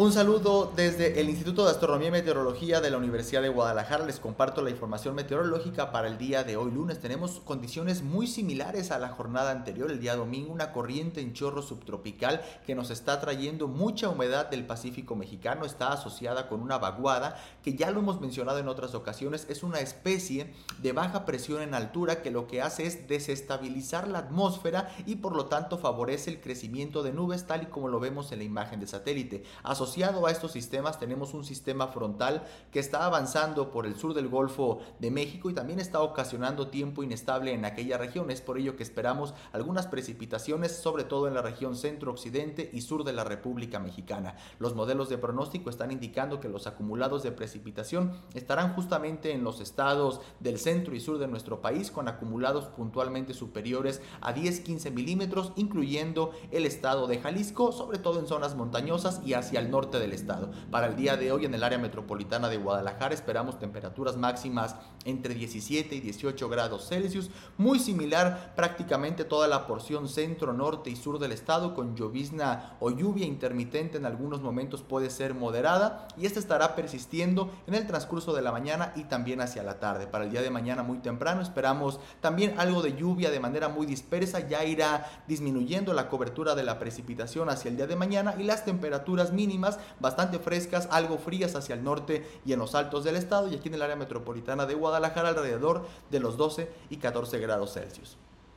Un saludo desde el Instituto de Astronomía y Meteorología de la Universidad de Guadalajara. Les comparto la información meteorológica para el día de hoy lunes. Tenemos condiciones muy similares a la jornada anterior, el día domingo, una corriente en chorro subtropical que nos está trayendo mucha humedad del Pacífico mexicano. Está asociada con una vaguada que ya lo hemos mencionado en otras ocasiones. Es una especie de baja presión en altura que lo que hace es desestabilizar la atmósfera y por lo tanto favorece el crecimiento de nubes tal y como lo vemos en la imagen de satélite. Asociado a estos sistemas tenemos un sistema frontal que está avanzando por el sur del Golfo de México y también está ocasionando tiempo inestable en aquella región. Es por ello que esperamos algunas precipitaciones, sobre todo en la región centro-occidente y sur de la República Mexicana. Los modelos de pronóstico están indicando que los acumulados de precipitación estarán justamente en los estados del centro y sur de nuestro país con acumulados puntualmente superiores a 10-15 milímetros, incluyendo el estado de Jalisco, sobre todo en zonas montañosas y hacia el norte norte del estado. Para el día de hoy en el área metropolitana de Guadalajara esperamos temperaturas máximas entre 17 y 18 grados Celsius, muy similar prácticamente toda la porción centro, norte y sur del estado con llovizna o lluvia intermitente en algunos momentos puede ser moderada y esta estará persistiendo en el transcurso de la mañana y también hacia la tarde. Para el día de mañana muy temprano esperamos también algo de lluvia de manera muy dispersa, ya irá disminuyendo la cobertura de la precipitación hacia el día de mañana y las temperaturas mínimas bastante frescas, algo frías hacia el norte y en los altos del estado y aquí en el área metropolitana de Guadalajara alrededor de los 12 y 14 grados Celsius.